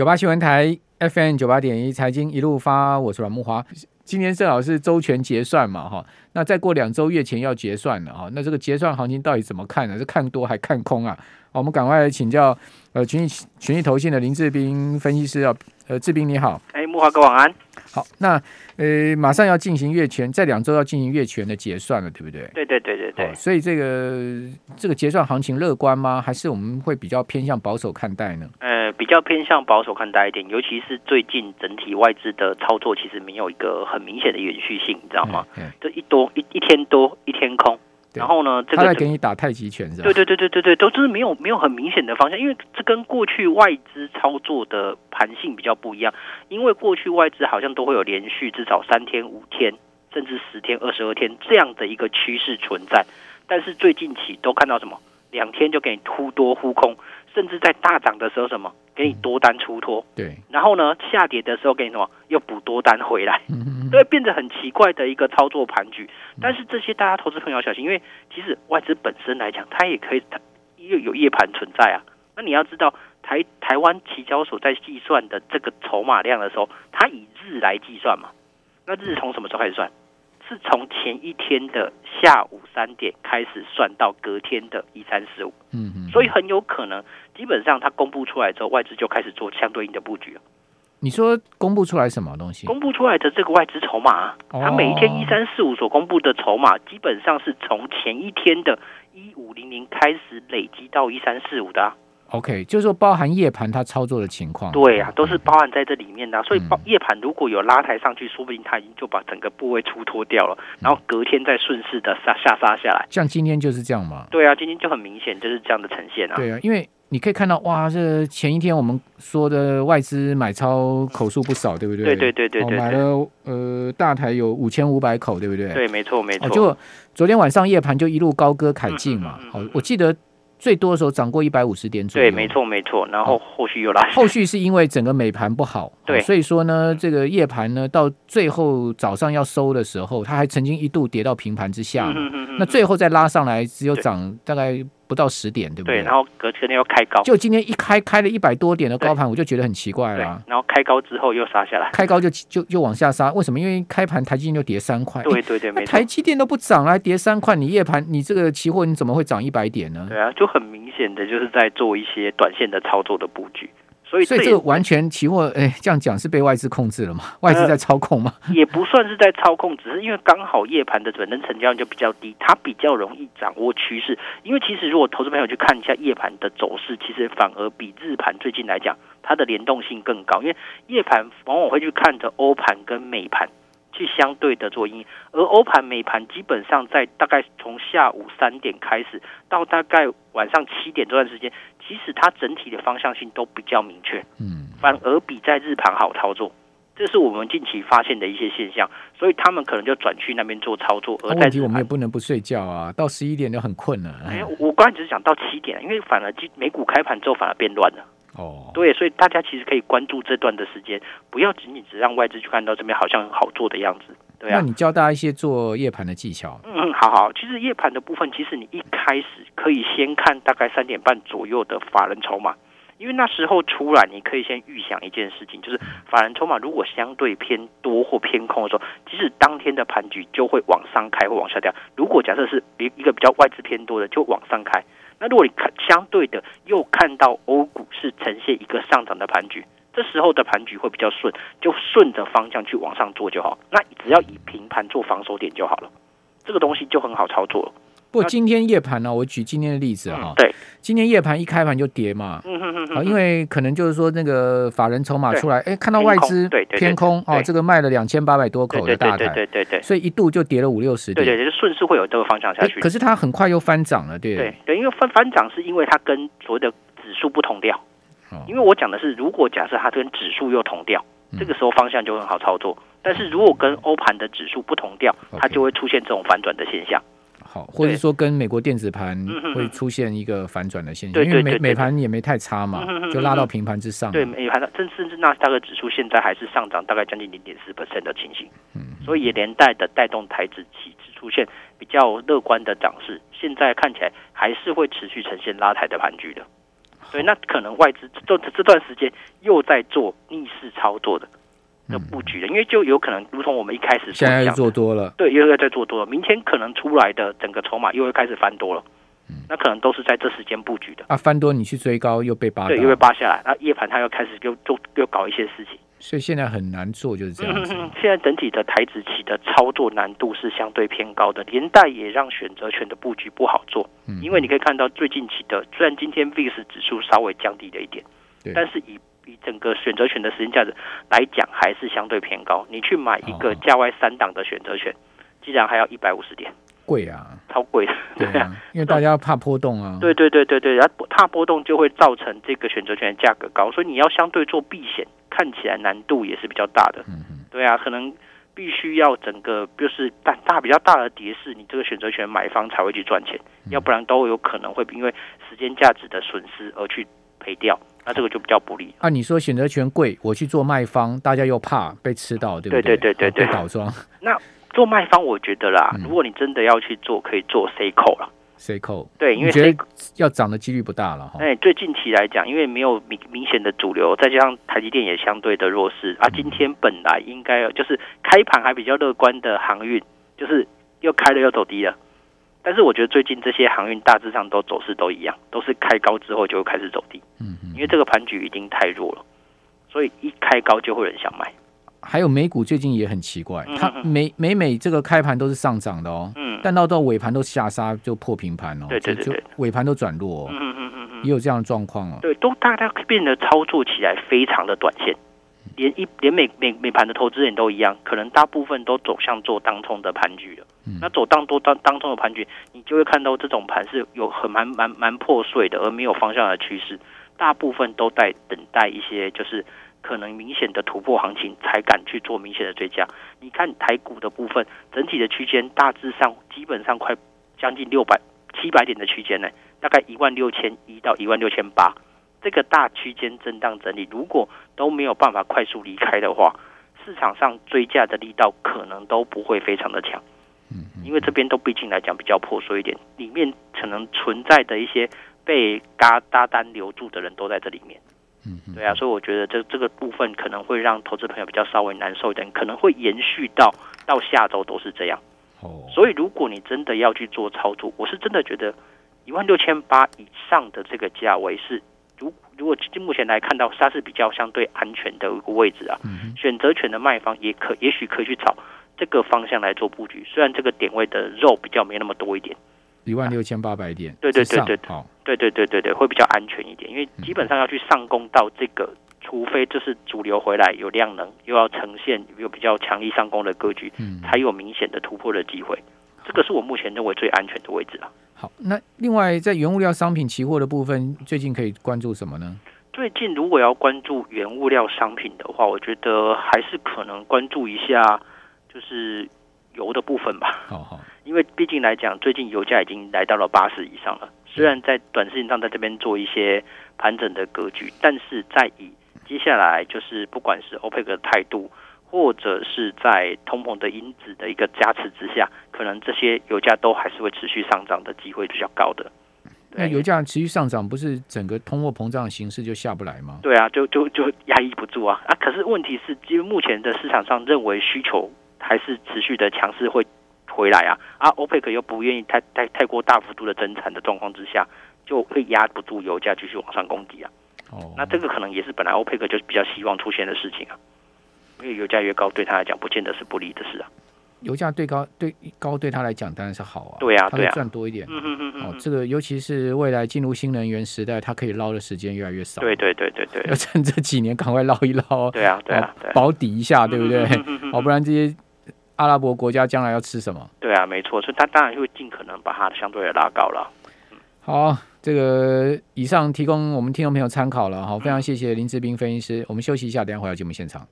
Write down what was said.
九八新闻台 FM 九八点一财经一路发，我是阮木华。今天正好是周全结算嘛，哈，那再过两周月前要结算了哈，那这个结算行情到底怎么看呢？是看多还看空啊？我们赶快来请教呃群益群益投信的林志斌分析师啊，呃，志斌你好，哎，木华哥晚安。好，那呃马上要进行月权，在两周要进行月权的结算了，对不对？对对对对对。所以这个这个结算行情乐观吗？还是我们会比较偏向保守看待呢？呃，比较偏向保守看待一点，尤其是最近整体外资的操作其实没有一个很明显的延续性，你知道吗？这一多一一天多一天空。然后呢，这个他在给你打太极拳是吧？对对对对对对，都是没有没有很明显的方向，因为这跟过去外资操作的盘性比较不一样。因为过去外资好像都会有连续至少三天、五天，甚至十天、二十二天这样的一个趋势存在，但是最近起都看到什么？两天就给你忽多忽空，甚至在大涨的时候什么？给你多单出脱，对，然后呢，下跌的时候给你什么，又补多单回来，对，变得很奇怪的一个操作盘局。但是这些大家投资朋友要小心，因为其实外资本身来讲，它也可以，它又有夜盘存在啊。那你要知道，台台湾期交所在计算的这个筹码量的时候，它以日来计算嘛。那日从什么时候开始算？是从前一天的下午三点开始算到隔天的一三四五，嗯嗯，所以很有可能，基本上它公布出来之后，外资就开始做相对应的布局了。你说公布出来什么东西？公布出来的这个外资筹码，它每一天一三四五所公布的筹码，基本上是从前一天的一五零零开始累积到一三四五的啊。OK，就是说包含夜盘它操作的情况，对啊，都是包含在这里面的，啊。所以包夜盘如果有拉抬上去，说不定它已经就把整个部位出脱掉了，然后隔天再顺势的杀下杀下来。像今天就是这样嘛？对啊，今天就很明显就是这样的呈现啊。对啊，因为你可以看到哇，这前一天我们说的外资买超口数不少，对不对？对对对对对，买了呃大台有五千五百口，对不对？对，没错没错。就昨天晚上夜盘就一路高歌凯进嘛。好，我记得。最多的时候涨过一百五十点左右，对，没错没错，然后后续又拉，后续是因为整个美盘不好，对，所以说呢，这个夜盘呢到最后早上要收的时候，它还曾经一度跌到平盘之下，那最后再拉上来，只有涨大概。不到十点，对不对？对，然后隔天又开高，就今天一开开了一百多点的高盘，我就觉得很奇怪了。然后开高之后又杀下来，开高就就就往下杀，为什么？因为开盘台积电就跌三块，对对对，没。台积电都不涨，还跌三块，你夜盘你这个期货你怎么会涨一百点呢？对啊，就很明显的就是在做一些短线的操作的布局。所以，所以这个完全期货，哎，这样讲是被外资控制了吗？外资在操控吗？呃，也不算是在操控，只是因为刚好夜盘的本身成交量就比较低，它比较容易掌握趋势。因为其实如果投资朋友去看一下夜盘的走势，其实反而比日盘最近来讲，它的联动性更高。因为夜盘往往会去看着欧盘跟美盘。去相对的做因，而欧盘、美盘基本上在大概从下午三点开始到大概晚上七点这段时间，其实它整体的方向性都比较明确，嗯，反而比在日盘好操作，这是我们近期发现的一些现象，所以他们可能就转去那边做操作。而在问题我们也不能不睡觉啊，到十一点就很困了。哎，我刚才只是讲到七点，因为反而美股开盘之后反而变乱了。哦，对，所以大家其实可以关注这段的时间，不要仅仅只让外资去看到这边好像很好做的样子，对啊。那你教大家一些做夜盘的技巧。嗯，好好，其实夜盘的部分，其实你一开始可以先看大概三点半左右的法人筹码，因为那时候出来，你可以先预想一件事情，就是法人筹码如果相对偏多或偏空的时候，即使当天的盘局就会往上开或往下掉。如果假设是一一个比较外资偏多的，就往上开。那如果你看相对的又看到欧股是呈现一个上涨的盘局，这时候的盘局会比较顺，就顺着方向去往上做就好。那只要以平盘做防守点就好了，这个东西就很好操作。不过今天夜盘呢，我举今天的例子哈、嗯，对，今天夜盘一开盘就跌嘛，嗯哼哼哼，因为可能就是说那个法人筹码出来，哎，看到外资偏空哦，这个卖了两千八百多口的大台，对对对，对，对，对，所以一度就跌了五六十点，对对，就顺势会有这个方向下去。可是它很快又翻涨了，对。对对，因为翻翻涨是因为它跟所谓的指数不同调，因为我讲的是，如果假设它跟指数又同调，这个时候方向就很好操作。但是如果跟欧盘的指数不同调，它就会出现这种反转的现象。好，或者说跟美国电子盘会出现一个反转的现象，因为美美盘也没太差嘛，就拉到平盘之上。对，美盘甚甚至纳斯达克指数现在还是上涨大概将近零点四 percent 的情形，嗯，所以也连带的带动台指期指出现比较乐观的涨势，现在看起来还是会持续呈现拉抬的盘局的。对，那可能外资这这段时间又在做逆势操作的的布局的，因为就有可能如同我们一开始现在又做多了，对，又在在做多了，明天可能出来的整个筹码又会开始翻多了，那可能都是在这时间布局的。啊，翻多你去追高又被扒，对，又被扒下来，那夜盘它又开始又做又搞一些事情。所以现在很难做，就是这样子。嗯，现在整体的台子期的操作难度是相对偏高的，连带也让选择权的布局不好做。嗯，因为你可以看到最近期的，虽然今天 VIX 指数稍微降低了一点，但是以以整个选择权的时间价值来讲，还是相对偏高。你去买一个价外三档的选择权，竟然还要一百五十点，贵啊，超贵的。对啊，因为大家怕波动啊。对对对对对，然后怕波动就会造成这个选择权的价格高，所以你要相对做避险。看起来难度也是比较大的，嗯对啊，可能必须要整个就是大大比较大的跌势，你这个选择权买方才会去赚钱，要不然都有可能会因为时间价值的损失而去赔掉，那这个就比较不利。啊，你说选择权贵，我去做卖方，大家又怕被吃到，对不对？对对对对对，倒装。那做卖方，我觉得啦，如果你真的要去做，可以做 C 口啦。谁扣？对，因为谁要涨的几率不大了哈。哎，最近期来讲，因为没有明明显的主流，再加上台积电也相对的弱势啊。今天本来应该就是开盘还比较乐观的航运，就是又开了又走低了。但是我觉得最近这些航运大致上都走势都一样，都是开高之后就会开始走低。嗯，因为这个盘局已经太弱了，所以一开高就会有人想买。还有美股最近也很奇怪，它每每每这个开盘都是上涨的哦，嗯，但到到尾盘都下杀就破平盘哦，对对对，对，尾盘都转弱，嗯嗯嗯嗯，也有这样的状况哦，对，都大家变得操作起来非常的短线，连一连美美美盘的投资人都一样，可能大部分都走向做当冲的盘局了，嗯，那走当多当当冲的盘局，你就会看到这种盘是有很蛮蛮蛮破碎的，而没有方向的趋势，大部分都在等待一些就是。可能明显的突破行情才敢去做明显的追加。你看台股的部分，整体的区间大致上基本上快将近六百七百点的区间呢，大概一万六千一到一万六千八，这个大区间震荡整理，如果都没有办法快速离开的话，市场上追价的力道可能都不会非常的强。因为这边都毕竟来讲比较破碎一点，里面可能存在的一些被嘎搭单留住的人都在这里面。嗯，对啊，所以我觉得这这个部分可能会让投资朋友比较稍微难受一点，可能会延续到到下周都是这样。哦，所以如果你真的要去做操作，我是真的觉得一万六千八以上的这个价位是，如如果目前来看到它是比较相对安全的一个位置啊，选择权的卖方也可也许可以去找这个方向来做布局，虽然这个点位的肉比较没那么多一点。一万六千八百点，对对对对，对对对对对，会比较安全一点，因为基本上要去上攻到这个，除非就是主流回来有量能，又要呈现有比较强力上攻的格局，才有明显的突破的机会。这个是我目前认为最安全的位置了。好，那另外在原物料商品期货的部分，最近可以关注什么呢？最近如果要关注原物料商品的话，我觉得还是可能关注一下，就是。油的部分吧，好好，因为毕竟来讲，最近油价已经来到了八十以上了。虽然在短时间上在这边做一些盘整的格局，但是在以接下来就是不管是 OPEC 的态度，或者是在通膨的因子的一个加持之下，可能这些油价都还是会持续上涨的机会比较高的。那油价持续上涨，不是整个通货膨胀的形势就下不来吗？对啊，就就就压抑不住啊啊！可是问题是，因为目前的市场上认为需求。还是持续的强势会回来啊啊！欧佩克又不愿意太太太过大幅度的增产的状况之下，就会压不住油价继续往上攻击啊。哦，那这个可能也是本来欧佩克就比较希望出现的事情啊。因为油价越高，对他来讲不见得是不利的事啊。油价对高对高对他来讲当然是好啊。对啊，对啊，赚多一点。嗯嗯嗯嗯。哦，这个尤其是未来进入新能源时代，它可以捞的时间越来越少。对对对对对，要趁这几年赶快捞一捞。对啊对啊，保底一下，对不对？好，不然这些。阿拉伯国家将来要吃什么？对啊，没错，所以他当然会尽可能把它相对的拉高了。好，这个以上提供我们听众朋友参考了。好，非常谢谢林志斌分析师。我们休息一下，等下回到节目现场。